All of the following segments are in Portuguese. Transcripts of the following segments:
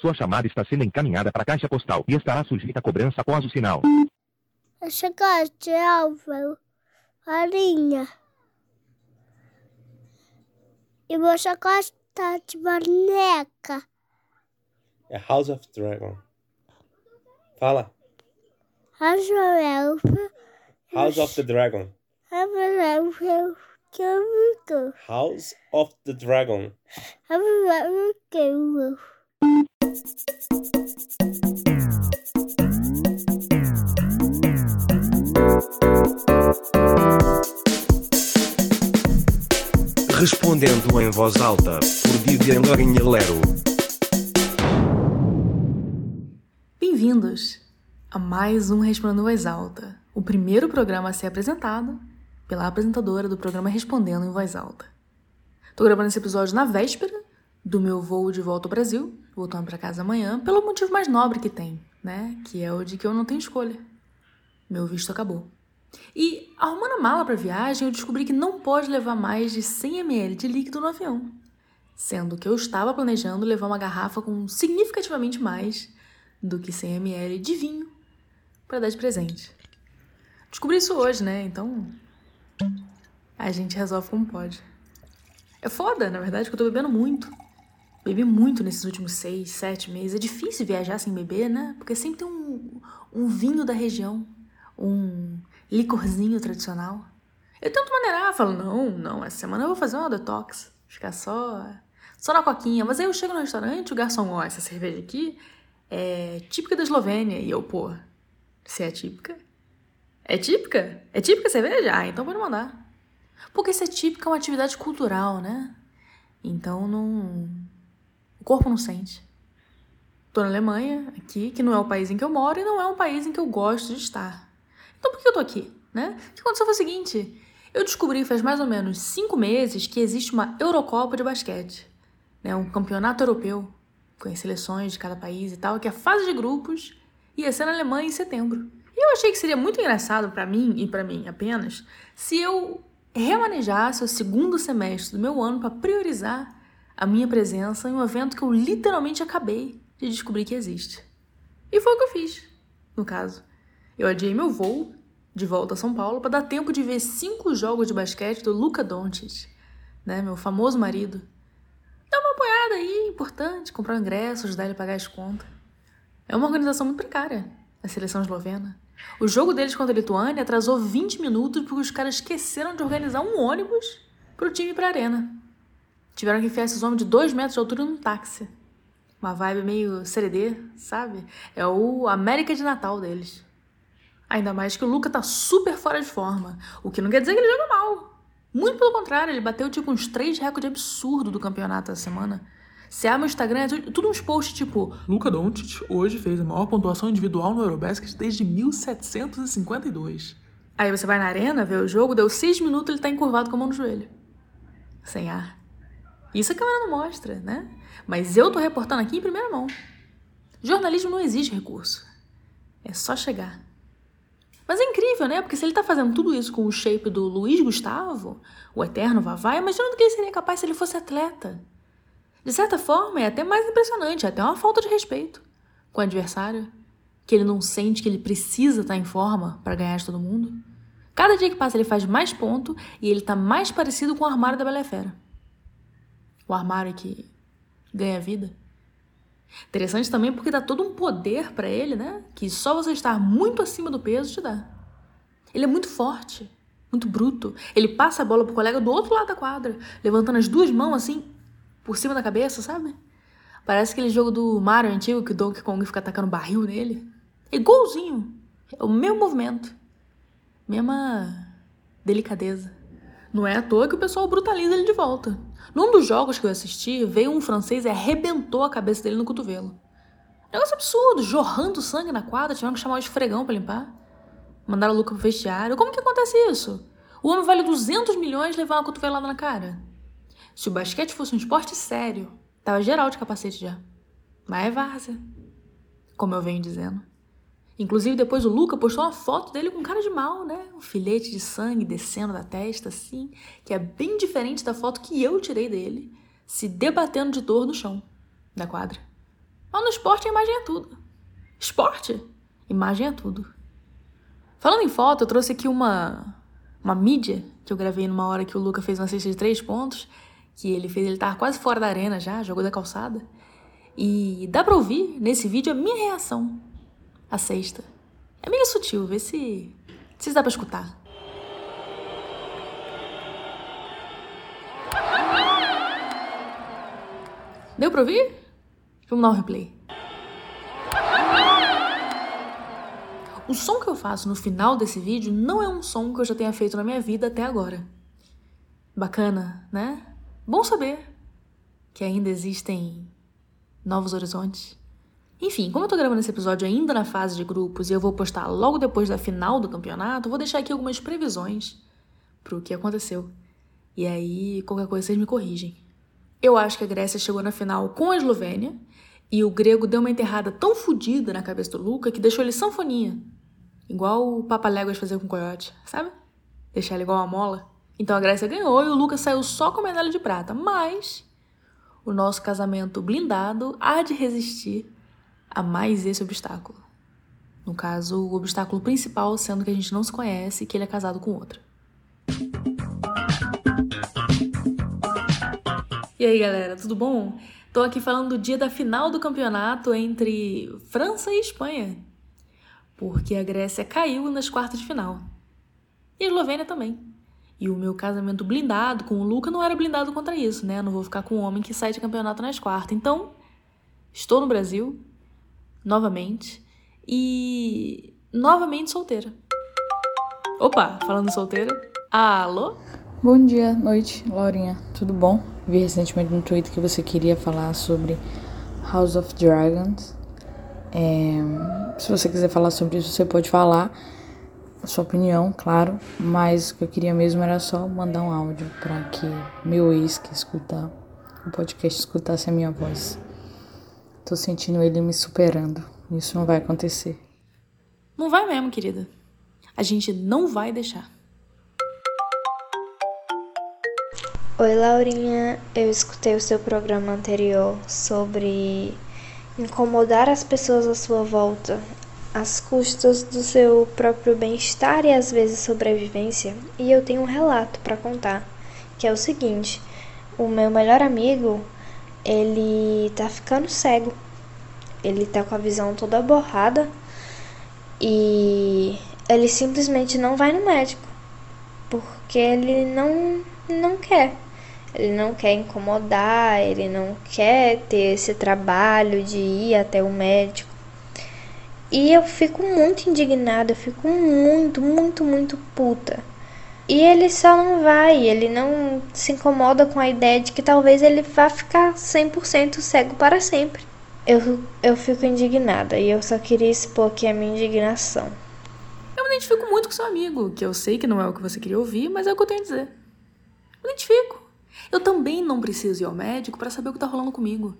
Sua chamada está sendo encaminhada para a caixa postal e estará sujeita a cobrança após o sinal. Essa casa é Álvaro, farinha. E você gosta de boneca? É House of Dragon. Fala. House of Elf. House of the Dragon. House of. House of the Dragon. Respondendo em voz alta, por Vivian Lorinha Lero. Bem-vindos a mais um Respondendo em Voz Alta, o primeiro programa a ser apresentado pela apresentadora do programa Respondendo em Voz Alta. Tô gravando esse episódio na véspera do meu voo de volta ao Brasil, voltando para casa amanhã, pelo motivo mais nobre que tem, né? Que é o de que eu não tenho escolha. Meu visto acabou. E arrumando a mala para viagem, eu descobri que não pode levar mais de 100 ml de líquido no avião, sendo que eu estava planejando levar uma garrafa com significativamente mais do que 100 ml de vinho para dar de presente. Descobri isso hoje, né? Então a gente resolve como pode. É foda, na verdade, que eu tô bebendo muito. Bebi muito nesses últimos seis, sete meses. É difícil viajar sem beber, né? Porque sempre tem um, um vinho da região, um licorzinho tradicional. Eu tento maneirar, falo, não, não, essa semana eu vou fazer uma detox. Ficar só, só na coquinha. Mas aí eu chego no restaurante, o garçom, ó, essa cerveja aqui é típica da Eslovênia. E eu, pô, se é típica? É típica? É típica a cerveja? Ah, então pode mandar. Porque ser típica é uma atividade cultural, né? Então não. Corpo não sente. Tô na Alemanha, aqui, que não é o país em que eu moro e não é um país em que eu gosto de estar. Então por que eu tô aqui? Né? O que aconteceu foi o seguinte: eu descobri faz mais ou menos cinco meses que existe uma Eurocopa de basquete, né? um campeonato europeu, com as seleções de cada país e tal, que é a fase de grupos ia ser na Alemanha em setembro. E eu achei que seria muito engraçado para mim e para mim apenas se eu remanejasse o segundo semestre do meu ano para priorizar a minha presença em um evento que eu literalmente acabei de descobrir que existe. E foi o que eu fiz, no caso. Eu adiei meu voo de volta a São Paulo para dar tempo de ver cinco jogos de basquete do Luca Doncic, né, meu famoso marido. Dá uma apoiada aí, importante, comprar um ingresso, ajudar ele a pagar as contas. É uma organização muito precária, a seleção eslovena. O jogo deles contra a Lituânia atrasou 20 minutos porque os caras esqueceram de organizar um ônibus pro time ir pra arena. Tiveram que enfiar esses homens de 2 metros de altura num táxi. Uma vibe meio CDD, sabe? É o América de Natal deles. Ainda mais que o Luca tá super fora de forma, o que não quer dizer que ele joga mal. Muito pelo contrário, ele bateu tipo uns três recordes absurdos do campeonato essa semana. Se abre o Instagram, é tudo uns posts tipo Luca Doncic hoje fez a maior pontuação individual no Eurobasket desde 1752. Aí você vai na arena, vê o jogo, deu seis minutos ele tá encurvado com a mão no joelho. Sem ar. Isso a câmera não mostra, né? Mas eu tô reportando aqui em primeira mão. Jornalismo não exige recurso. É só chegar. Mas é incrível, né? Porque se ele tá fazendo tudo isso com o shape do Luiz Gustavo, o eterno Vavá, imagina do que ele seria capaz se ele fosse atleta. De certa forma, é até mais impressionante, é até uma falta de respeito com o adversário, que ele não sente que ele precisa estar em forma para ganhar de todo mundo. Cada dia que passa ele faz mais ponto e ele está mais parecido com o armário da Bela Fera. O armário que ganha vida. Interessante também porque dá todo um poder para ele, né? Que só você estar muito acima do peso te dá. Ele é muito forte, muito bruto. Ele passa a bola pro colega do outro lado da quadra, levantando as duas mãos assim por cima da cabeça, sabe? Parece aquele jogo do Mario antigo que o Donkey Kong fica atacando barril nele. É igualzinho. É o mesmo movimento. Mesma delicadeza. Não é à toa que o pessoal brutaliza ele de volta. Num dos jogos que eu assisti, veio um francês e arrebentou a cabeça dele no cotovelo. Negócio absurdo, jorrando sangue na quadra, tiveram que chamar o esfregão pra limpar. Mandaram o Luca pro vestiário. Como que acontece isso? O homem vale 200 milhões levar uma cotovelada na cara. Se o basquete fosse um esporte sério, tava geral de capacete já. Mas é várzea. Como eu venho dizendo. Inclusive, depois o Luca postou uma foto dele com cara de mal, né? Um filete de sangue descendo da testa, assim, que é bem diferente da foto que eu tirei dele, se debatendo de dor no chão da quadra. Mas no esporte a imagem é tudo. Esporte? Imagem é tudo. Falando em foto, eu trouxe aqui uma, uma mídia que eu gravei numa hora que o Luca fez uma cesta de três pontos, que ele fez, ele tava quase fora da arena já, jogou da calçada. E dá pra ouvir nesse vídeo a minha reação à cesta. É meio sutil, vê se, se dá pra escutar. Deu pra ouvir? Vamos dar um replay. O som que eu faço no final desse vídeo não é um som que eu já tenha feito na minha vida até agora. Bacana, né? Bom saber que ainda existem novos horizontes. Enfim, como eu tô gravando esse episódio ainda na fase de grupos e eu vou postar logo depois da final do campeonato, vou deixar aqui algumas previsões pro que aconteceu. E aí, qualquer coisa vocês me corrigem. Eu acho que a Grécia chegou na final com a Eslovênia e o grego deu uma enterrada tão fodida na cabeça do Luca que deixou ele sanfoninha. Igual o Papa Léguas fazia com o Coyote, sabe? Deixar ele igual uma mola. Então a Grécia ganhou e o Lucas saiu só com medalha de prata. Mas o nosso casamento blindado há de resistir a mais esse obstáculo. No caso, o obstáculo principal sendo que a gente não se conhece e que ele é casado com outra. E aí, galera, tudo bom? Tô aqui falando do dia da final do campeonato entre França e Espanha. Porque a Grécia caiu nas quartas de final. E a Eslovênia também. E o meu casamento blindado com o Luca não era blindado contra isso, né? Eu não vou ficar com um homem que sai de campeonato nas quartas. Então, estou no Brasil, novamente, e novamente solteira. Opa, falando solteira. Alô? Bom dia, noite, Laurinha. Tudo bom? Vi recentemente no Twitter que você queria falar sobre House of Dragons. É, se você quiser falar sobre isso, você pode falar. A sua opinião, claro. Mas o que eu queria mesmo era só mandar um áudio para que meu ex que escutar o podcast escutasse a minha voz. Tô sentindo ele me superando. Isso não vai acontecer. Não vai mesmo, querida. A gente não vai deixar. Oi, Laurinha. Eu escutei o seu programa anterior sobre incomodar as pessoas à sua volta, às custas do seu próprio bem-estar e às vezes sobrevivência. E eu tenho um relato para contar, que é o seguinte: o meu melhor amigo, ele tá ficando cego. Ele tá com a visão toda borrada e ele simplesmente não vai no médico porque ele não não quer. Ele não quer incomodar, ele não quer ter esse trabalho de ir até o médico. E eu fico muito indignada, eu fico muito, muito, muito puta. E ele só não vai, ele não se incomoda com a ideia de que talvez ele vá ficar 100% cego para sempre. Eu, eu fico indignada e eu só queria expor aqui a minha indignação. Eu me identifico muito com seu amigo, que eu sei que não é o que você queria ouvir, mas é o que eu tenho a dizer. Me identifico. Eu também não preciso ir ao médico para saber o que tá rolando comigo.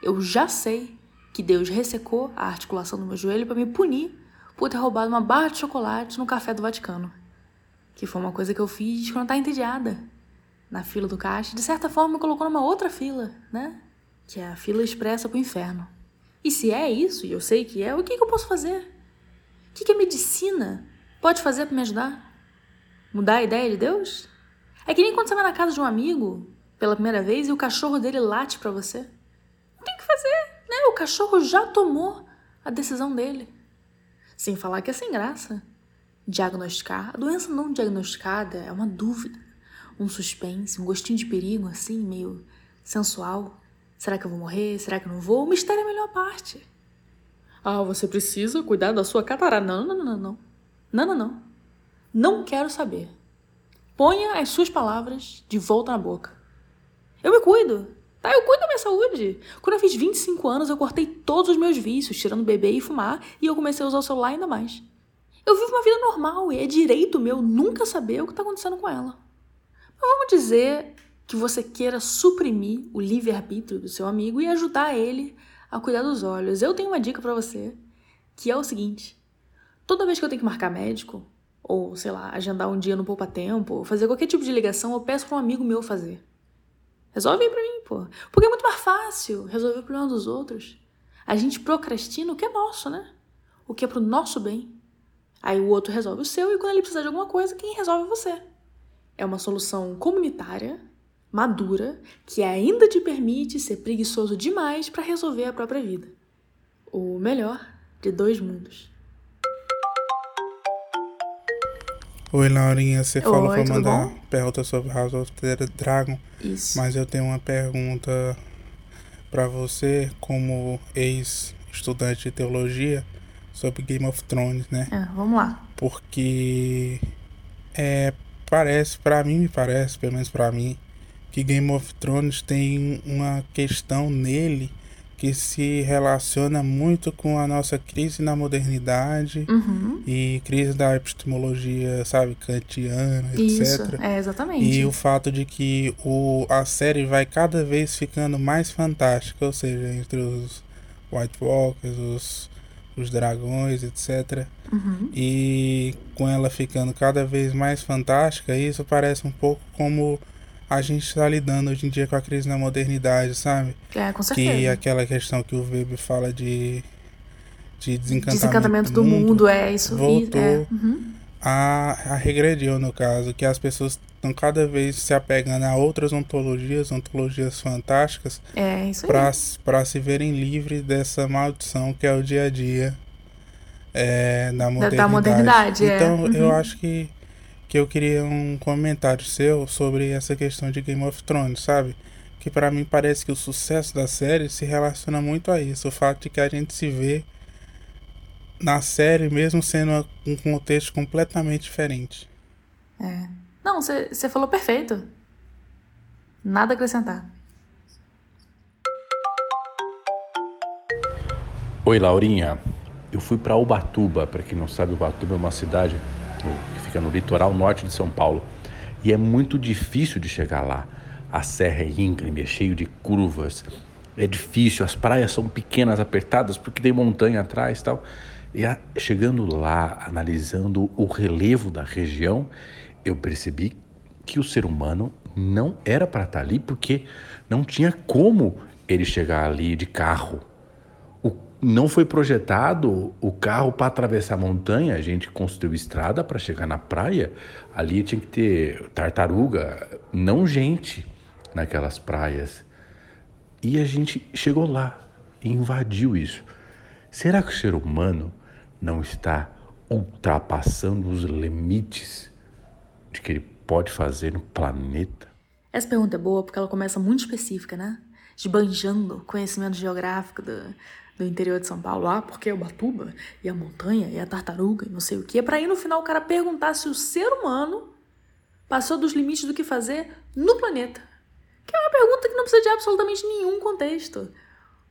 Eu já sei que Deus ressecou a articulação do meu joelho para me punir por ter roubado uma barra de chocolate no café do Vaticano. Que foi uma coisa que eu fiz quando eu entediada. Na fila do caixa, de certa forma me colocou numa outra fila, né? Que é a fila expressa pro inferno. E se é isso, e eu sei que é, o que, que eu posso fazer? O que, que a medicina pode fazer para me ajudar? Mudar a ideia de Deus? É que nem quando você vai na casa de um amigo pela primeira vez e o cachorro dele late para você. Não tem o que fazer, né? O cachorro já tomou a decisão dele. Sem falar que é sem graça. Diagnosticar. A doença não diagnosticada é uma dúvida, um suspense, um gostinho de perigo, assim, meio sensual. Será que eu vou morrer? Será que eu não vou? O mistério é a melhor parte. Ah, você precisa cuidar da sua catarata. Não, não, não, não, não. Não, não, não. Quero saber. Ponha as suas palavras de volta na boca. Eu me cuido. Tá, eu cuido da minha saúde. Quando eu fiz 25 anos, eu cortei todos os meus vícios, tirando beber e fumar, e eu comecei a usar o celular ainda mais. Eu vivo uma vida normal e é direito meu nunca saber o que está acontecendo com ela. Mas vamos dizer que você queira suprimir o livre-arbítrio do seu amigo e ajudar ele a cuidar dos olhos. Eu tenho uma dica para você, que é o seguinte: toda vez que eu tenho que marcar médico, ou sei lá, agendar um dia no poupa tempo, ou fazer qualquer tipo de ligação, eu peço para um amigo meu fazer. Resolve aí pra mim, pô. Porque é muito mais fácil resolver o problema dos outros. A gente procrastina o que é nosso, né? O que é pro nosso bem. Aí o outro resolve o seu e quando ele precisar de alguma coisa, quem resolve é você. É uma solução comunitária, madura, que ainda te permite ser preguiçoso demais para resolver a própria vida. O melhor de dois mundos. Oi, Laurinha, você falou Oi, pra tudo mandar bom? pergunta sobre House of the Dragon, Isso. mas eu tenho uma pergunta pra você, como ex-estudante de teologia, sobre Game of Thrones, né? É, vamos lá. Porque é, parece, pra mim me parece, pelo menos pra mim, que Game of Thrones tem uma questão nele que se relaciona muito com a nossa crise na modernidade Uhum. e crise da epistemologia, sabe, kantiana, Isso, etc. é exatamente. E o fato de que o, a série vai cada vez ficando mais fantástica, ou seja, entre os White Walkers, os, os dragões, etc. Uhum. E com ela ficando cada vez mais fantástica, isso parece um pouco como a gente está lidando hoje em dia com a crise na modernidade, sabe? É, com certeza. Que aquela questão que o Weber fala de, de desencantamento, Desencantamento do mundo, é isso. voltou. É. Uhum. a, a regrediu no caso, que as pessoas estão cada vez se apegando a outras ontologias, ontologias fantásticas, É para se verem livres dessa maldição que é o dia a dia é, da modernidade. da modernidade, é. Então eu Uhum. acho que, que eu queria um comentário seu sobre essa questão de Game of Thrones, sabe? Que para mim parece que o sucesso da série se relaciona muito a isso, o fato de que a gente se vê na série mesmo sendo um contexto completamente diferente. É. Não, você falou perfeito. Nada a acrescentar. Oi, Laurinha. Eu fui para Ubatuba. Para quem não sabe, Ubatuba é uma cidade que fica no litoral norte de São Paulo. E é muito difícil de chegar lá. A serra é íngreme, é cheio de curvas. É difícil, as praias são pequenas, apertadas, porque tem montanha atrás e tal. E a- chegando lá, analisando o relevo da região, eu percebi que o ser humano não era para estar ali, porque não tinha como ele chegar ali de carro o- não foi projetado o carro para atravessar a montanha. A gente construiu estrada para chegar na praia. Ali tinha que ter tartaruga, não gente naquelas praias. E a gente chegou lá e invadiu isso. Será que o ser humano não está ultrapassando os limites de que ele pode fazer no planeta? Essa pergunta é boa porque ela começa muito específica, né? Esbanjando conhecimento geográfico do, do interior de São Paulo. Ah, porque é Ubatuba, e a montanha, e a tartaruga, e não sei o quê. Pra aí no final o cara perguntar se o ser humano passou dos limites do que fazer no planeta. Que é uma pergunta que não precisa de absolutamente nenhum contexto.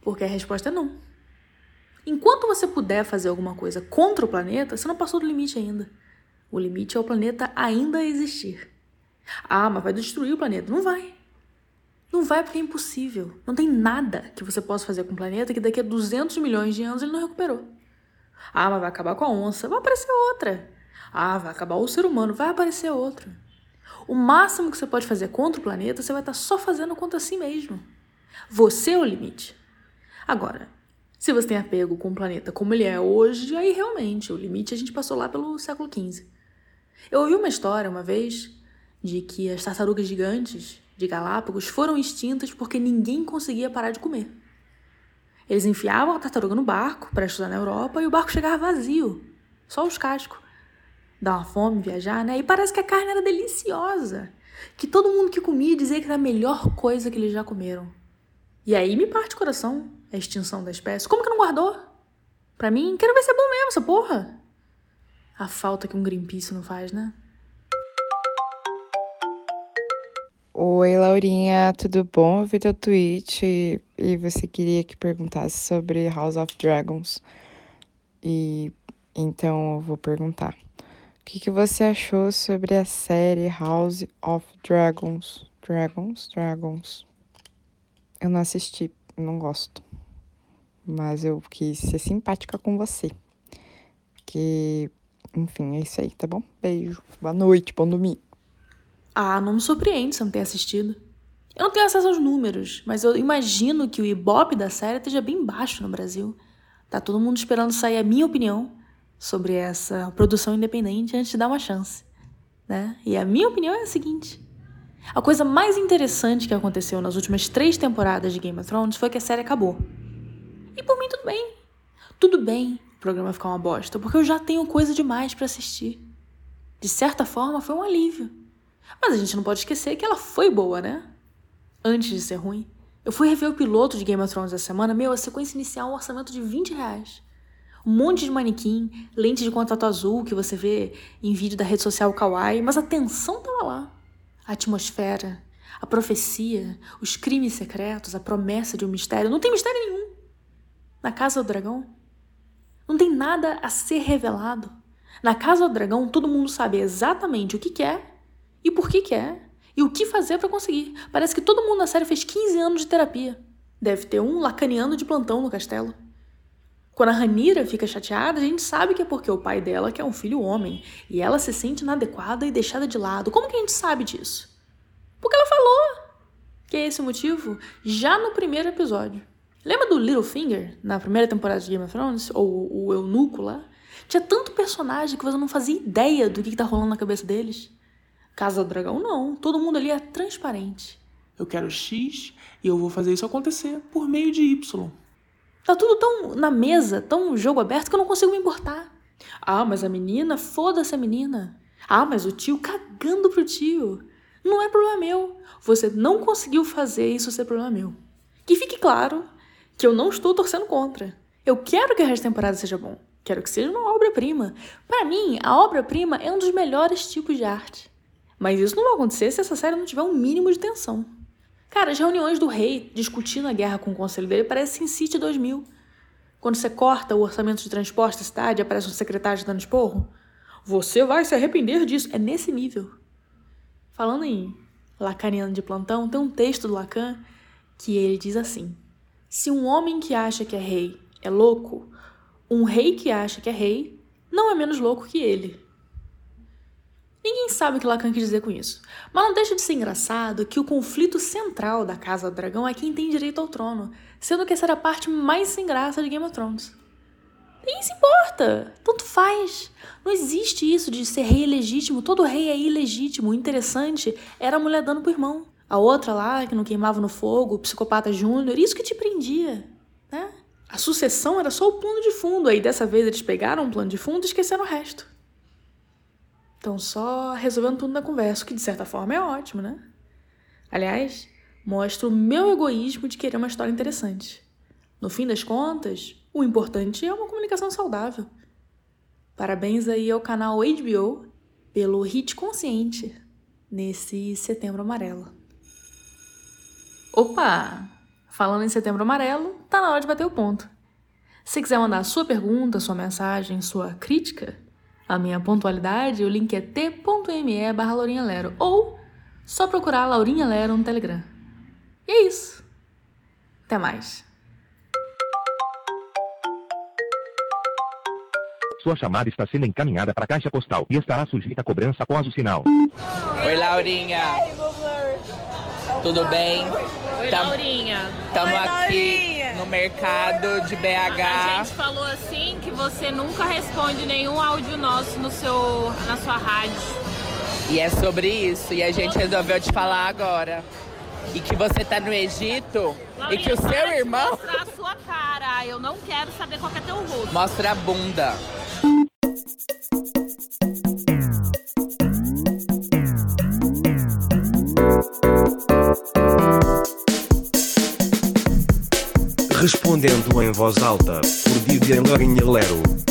Porque a resposta é não. Enquanto você puder fazer alguma coisa contra o planeta, você não passou do limite ainda. O limite é o planeta ainda existir. Ah, mas vai destruir o planeta. Não vai. Não vai porque é impossível. Não tem nada que você possa fazer com o planeta que daqui a 200 milhões de anos ele não recuperou. Ah, mas vai acabar com a onça. Vai aparecer outra. Ah, vai acabar o ser humano. Vai aparecer outro. O máximo que você pode fazer contra o planeta, você vai estar só fazendo contra si mesmo. Você é o limite. Agora, se você tem apego com o planeta como ele é hoje, aí realmente, o limite a gente passou lá pelo século XV. Eu ouvi uma história uma vez de que as tartarugas gigantes de Galápagos foram extintas porque ninguém conseguia parar de comer. Eles enfiavam a tartaruga no barco para estudar na Europa e o barco chegava vazio, só os cascos. Dá uma fome viajar, né? E parece que a carne era deliciosa, que todo mundo que comia dizia que era a melhor coisa que eles já comeram. E aí me parte o coração a extinção da espécie. Como que não guardou? Pra mim, quero ver se é bom mesmo essa porra. A falta que um Greenpeace não faz, né? Oi, Laurinha, tudo bom? Eu vi teu tweet e você queria que perguntasse sobre House of Dragons. E então eu vou perguntar. O que, que você achou sobre a série House of Dragons? Dragons? Dragons. Eu não assisti, não gosto. Mas eu quis ser simpática com você. Que, enfim, é isso aí, tá bom? Beijo. Boa noite, bom domingo. Ah, não me surpreende você não ter assistido. Eu não tenho acesso aos números, mas eu imagino que o ibope da série esteja bem baixo no Brasil. Tá todo mundo esperando sair a minha opinião sobre essa produção independente antes de dar uma chance, né? E a minha opinião é a seguinte: a coisa mais interessante que aconteceu nas últimas três temporadas de Game of Thrones foi que a série acabou. E por mim tudo bem. Tudo bem o programa ficar uma bosta, porque eu já tenho coisa demais para assistir. De certa forma, foi um alívio. Mas a gente não pode esquecer que ela foi boa, né? Antes de ser ruim. Eu fui rever o piloto de Game of Thrones essa semana, meu, a sequência inicial, um orçamento de 20 reais. Um monte de manequim, lente de contato azul que você vê em vídeo da rede social Kawaii, mas a tensão tava lá. A atmosfera, a profecia, os crimes secretos, a promessa de um mistério. Não tem mistério nenhum. Na Casa do Dragão, não tem nada a ser revelado. Na Casa do Dragão, todo mundo sabe exatamente o que quer e por que quer e o que fazer para conseguir. Parece que todo mundo na série fez 15 anos de terapia. Deve ter um lacaniano de plantão no castelo. Quando a Ranira fica chateada, a gente sabe que é porque o pai dela quer um filho homem e ela se sente inadequada e deixada de lado. Como que a gente sabe disso? Porque ela falou que é esse o motivo já no primeiro episódio. Lembra do Littlefinger na primeira temporada de Game of Thrones? Ou o eunuco lá? Tinha tanto personagem que você não fazia ideia do que, que tá rolando na cabeça deles. Casa do Dragão, não. Todo mundo ali é transparente. Eu quero X e eu vou fazer isso acontecer por meio de Y. Tá tudo tão na mesa, tão jogo aberto que eu não consigo me importar. Ah, mas a menina, foda-se a menina. Ah, mas o tio cagando pro tio. Não é problema meu. Você não conseguiu fazer isso ser problema meu. Que fique claro que eu não estou torcendo contra. Eu quero que a resto da temporada seja bom. Quero que seja uma obra-prima. Para mim, a obra-prima é um dos melhores tipos de arte. Mas isso não vai acontecer se essa série não tiver um mínimo de tensão. Cara, as reuniões do rei discutindo a guerra com o conselho dele parecem City 2000. Quando você corta o orçamento de transporte da cidade aparece um secretário dando esporro. Você vai se arrepender disso. É nesse nível. Falando em lacaniano de plantão, tem um texto do Lacan que ele diz assim: Se um homem que acha que é rei é louco, um rei que acha que é rei não é menos louco que ele. Ninguém sabe o que Lacan quis dizer com isso, mas não deixa de ser engraçado que o conflito central da Casa do Dragão é quem tem direito ao trono, sendo que essa era a parte mais sem graça de Game of Thrones. Ninguém se importa, tanto faz. Não existe isso de ser rei legítimo, todo rei é ilegítimo. O interessante era a mulher dando pro irmão. A outra lá, que não queimava no fogo, o psicopata júnior, isso que te prendia, né? A sucessão era só o plano de fundo, aí dessa vez eles pegaram o plano de fundo e esqueceram o resto. Então, só resolvendo tudo na conversa, o que de certa forma é ótimo, né? Aliás, mostra o meu egoísmo de querer uma história interessante. No fim das contas, o importante é uma comunicação saudável. Parabéns aí ao canal HBO pelo hit consciente nesse Setembro Amarelo. Opa! Falando em Setembro Amarelo, tá na hora de bater o ponto. Se quiser mandar sua pergunta, sua mensagem, sua crítica, a minha pontualidade, o link é t.me barra Laurinha Lero ou só procurar Laurinha Lero no Telegram. E é isso. Até mais. Sua chamada está sendo encaminhada para a caixa postal e estará sujeita a cobrança após o sinal. Oi, Laurinha. Tudo bem? Oi, Tam- Laurinha. Tamo Oi, aqui no mercado de A BH. gente falou assim que você nunca responde nenhum áudio nosso no seu, na sua rádio. E é sobre isso. E a gente resolveu te falar agora. E que você tá no Egito. E que o seu irmão mostrar a sua cara. Eu não quero saber qual que é teu rosto. mostra a bunda. Respondendo em voz alta, por Vivian Lourinha Lero.